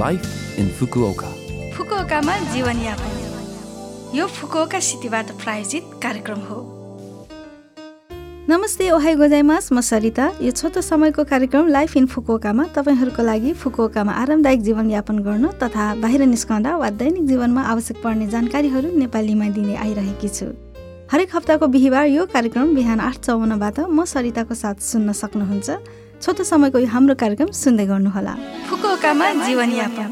Life in Fukuoka. फुकुओकामा जीवनयापन। यो Fukuoka सिटीबाट प्रायोजित कार्यक्रम हो। नमस्ते ओहाई गोजाइमास। म सरिता। यो छोटो समयको कार्यक्रम लाइफ इन फुकुओकामा तपाईँहरूको लागि फुकुओकामा आरामदायक जीवनयापन गर्न तथा बाहिर निस्कँदा वा दैनिक जीवनमा आवश्यक पर्ने जानकारीहरू नेपालीमा दिने आइरहेकी छु। हरेक हप्ताको बिहिबार यो कार्यक्रम बिहान आठ चौवन्नबाट म सरिताको साथ सुन्न सक्नुहुन्छ। छोटो समयको यो हाम्रो कार्यक्रम सुन्दै गर्नुहोला। जीवनयापन।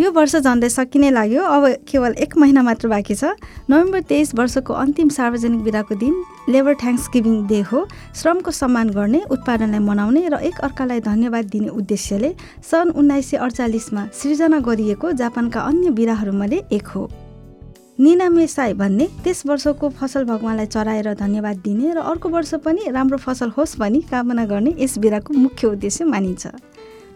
यो वर्ष झन्डै सकिने लाग्यो। अब केवल एक महिना मात्र बाँकी छ। नोभेम्बर तेइस वर्षको अन्तिम सार्वजनिक बिदाको दिन लेबर थ्याङ्क्स गिभिङ डे हो। श्रमको सम्मान गर्ने उत्पादनलाई मनाउने र एक अर्कालाई धन्यवाद दिने उद्देश्यले सन् उन्नाइस सय अडचालिसमा सृजना गरिएको जापानका अन्य बिराहरूमध्ये एक हो। निनामे साई भन्ने त्यस वर्षको फसल भगवान्लाई चढाएर धन्यवाद दिने र अर्को वर्ष पनि राम्रो फसल होस् भनी कामना गर्ने यस बिराको मुख्य उद्देश्य मानिन्छ।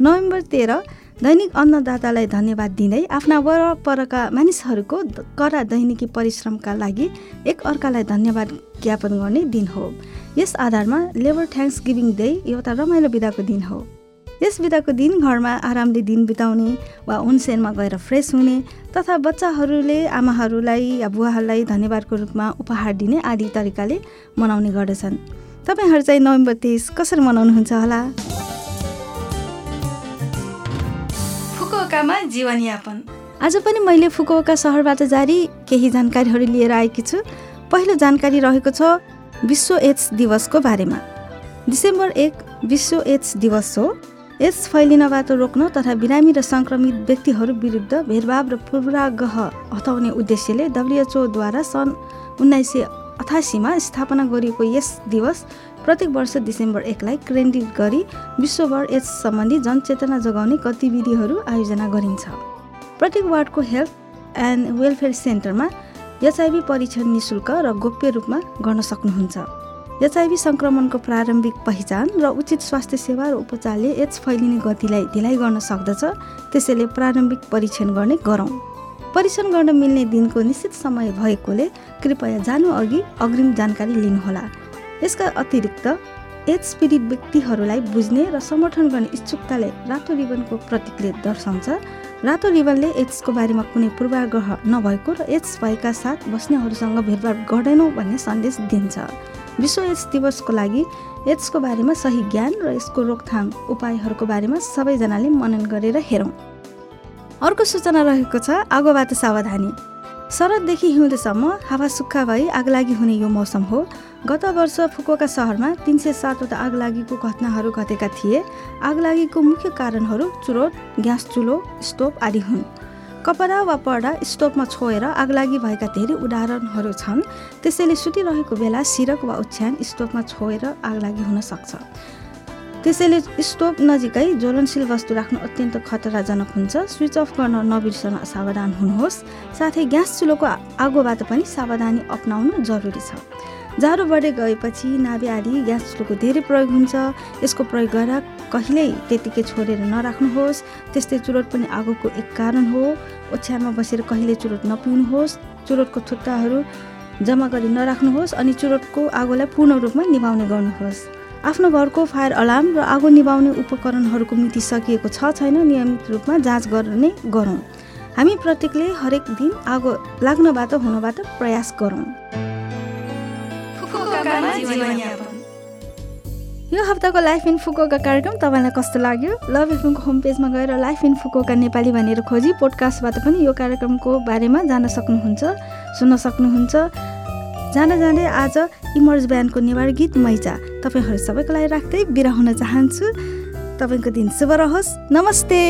नोभेम्बर तेह्र दैनिक अन्नदातालाई धन्यवाद दिँदै आफ्ना वरपरका मानिसहरूको कडा दैनिकी परिश्रमका लागि एक अर्कालाई धन्यवाद ज्ञापन गर्ने दिन हो। यस आधारमा लेबर थ्याङ्क्स गिभिङ डे एउटा रमाइलो बिदाको दिन हो। यस बिदाको दिन घरमा आरामले दिन बिताउने वा उनसेनमा गएर फ्रेस हुने तथा बच्चाहरूले आमाहरूलाई या बुवाहरूलाई धन्यवादको रूपमा उपहार दिने आदि तरिकाले मनाउने गर्दछन्। तपाईँहरू चाहिँ नोभेम्बर तेइस कसरी मनाउनुहुन्छ होला? फुकुओकामा जीवनयापन। आज पनि मैले फुकुओका सहरबाट जारी केही जानकारीहरू लिएर आएकी छु। पहिलो जानकारी रहेको छ विश्व एड्स दिवसको बारेमा। डिसेम्बर एक विश्व एड्स दिवस हो। एड्स फैलिनबाट रोक्न तथा बिरामी र सङ्क्रमित व्यक्तिहरू विरुद्ध भेदभाव र पूर्वाग्रह हटाउने उद्देश्यले डब्लुएचओद्वारा सन् उन्नाइस सय अठासीमा स्थापना गरिएको यस दिवस प्रत्येक वर्ष डिसेम्बर एकलाई केन्द्रित गरी विश्वभर एड्स सम्बन्धी जनचेतना जगाउने गतिविधिहरू आयोजना गरिन्छ। प्रत्येक वार्डको हेल्थ एन्ड वेलफेयर सेन्टरमा एचआइभी परीक्षण निशुल्क र गोप्य रूपमा गर्न सक्नुहुन्छ। एचआइभी सङ्क्रमणको प्रारम्भिक पहिचान र उचित स्वास्थ्य सेवा र उपचारले एड्स फैलिने गतिलाई ढिलाइ गर्न सक्दछ त्यसैले प्रारम्भिक परीक्षण गर्ने गरौँ। परीक्षण गर्न मिल्ने दिनको निश्चित समय भएकोले कृपया जानु अघि अग्रिम जानकारी लिनुहोला। यसका अतिरिक्त एड्स पीडित व्यक्तिहरूलाई बुझ्ने र समर्थन गर्ने इच्छुकताले रातो रिबनको प्रतीकले दर्शाउँछ। रातो रिबनले एड्सको बारेमा कुनै पूर्वाग्रह नभएको र एड्स भएका साथ बस्नेहरूसँग भेदभाव गर्दैनौँ भन्ने सन्देश दिन्छ। विश्व एड्स दिवसको लागि एड्सको बारेमा सही ज्ञान र यसको रोकथाम उपायहरूको बारेमा सबैजनाले मनन गरेर हेरौँ। अर्को सूचना रहेको छ आगोबाट सावधानी। शरददेखि हिउँदसम्म हावा सुक्खा भई आगलागी हुने यो मौसम हो। गत वर्ष फुकुका सहरमा तिन सय सातवटा आगलागीको घटनाहरू घटेका थिए। आगलागीको मुख्य कारणहरू चुरोट ग्यास चुलो स्टोभ आदि हुन्। कपडा वा पर्दा स्टोभमा छोएर आगलागी भएका धेरै उदाहरणहरू छन्। त्यसैले सुतिरहेको बेला सिरक वा ओछ्यान स्टोभमा छोएर आगलागी हुन सक्छ। त्यसैले स्टोभ नजिकै ज्वलनशील वस्तु राख्नु अत्यन्त खतराजनक हुन्छ। स्विच अफ गर्न नबिर्सन सावधान हुनुहोस्। साथै ग्यास चुलोको आगोबाट पनि सावधानी अप्नाउनु जरुरी छ। जाडो बढ्दै गएपछि नाभे आदि ग्यास चुलोको धेरै प्रयोग हुन्छ। यसको प्रयोग गरेर कहिल्यै त्यतिकै छोडेर नराख्नुहोस्। त्यस्तै चुरोट पनि आगोको एक कारण हो। ओछ्यानमा बसेर कहिले चुरोट नपिउनुहोस्। चुरोटको थुत्ताहरू जम्मा गरी नराख्नुहोस् अनि चुरोटको आगोलाई पूर्ण रूपमा निभाउने गर्नुहोस्। आफ्नो घरको फायर अलार्म र आगो निभाउने उपकरणहरूको मिति सकिएको छ छैन नियमित रूपमा जाँच गर्ने गरौँ। हामी प्रत्येकले हरेक दिन आगो लाग्नबाट हुनबाट प्रयास गरौँ। यो हप्ताको लाइफ इन फुकोका कार्यक्रम तपाईँलाई कस्तो लाग्यो? लभ एफएमको होम पेजमा गएर लाइफ इन फुकोका नेपाली भनेर खोजी पोडकास्टबाट पनि यो कार्यक्रमको बारेमा जान सक्नुहुन्छ सुन्न सक्नुहुन्छ। जाँदा जाँदै आज इमर्ज ब्यान्डको नेवार गीत मैजा तपाईँहरू सबैको लागि राख्दै बिरा हुन चाहन्छु। तपाईँको दिन शुभ रहोस्। नमस्ते!